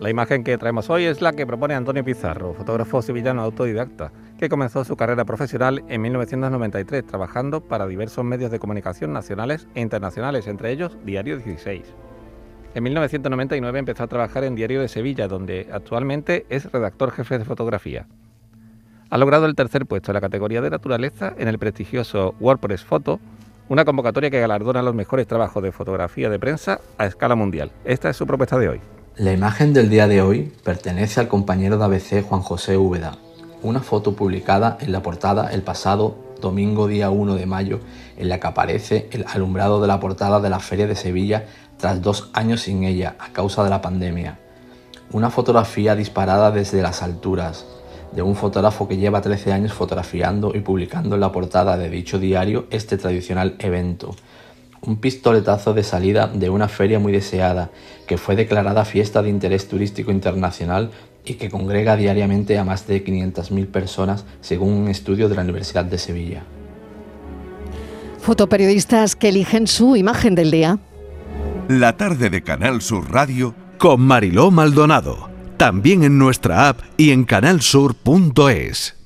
La imagen que traemos hoy es la que propone Antonio Pizarro, fotógrafo sevillano autodidacta, que comenzó su carrera profesional en 1993 trabajando para diversos medios de comunicación nacionales e internacionales, entre ellos Diario 16. En 1999 empezó a trabajar en Diario de Sevilla, donde actualmente es redactor jefe de fotografía. Ha logrado el tercer puesto en la categoría de naturaleza en el prestigioso WordPress Photo, una convocatoria que galardona los mejores trabajos de fotografía de prensa a escala mundial. Esta es su propuesta de hoy. La imagen del día de hoy pertenece al compañero de ABC Juan José Úbeda, una foto publicada en la portada el pasado domingo día 1 de mayo, en la que aparece el alumbrado de la portada de la Feria de Sevilla tras dos años sin ella a causa de la pandemia. Una fotografía disparada desde las alturas, de un fotógrafo que lleva 13 años fotografiando y publicando en la portada de dicho diario este tradicional evento, un pistoletazo de salida de una feria muy deseada, que fue declarada fiesta de interés turístico internacional y que congrega diariamente a más de 500.000 personas, según un estudio de la Universidad de Sevilla. Fotoperiodistas que eligen su imagen del día. La tarde de Canal Sur Radio con Mariló Maldonado, también en nuestra app y en canalsur.es.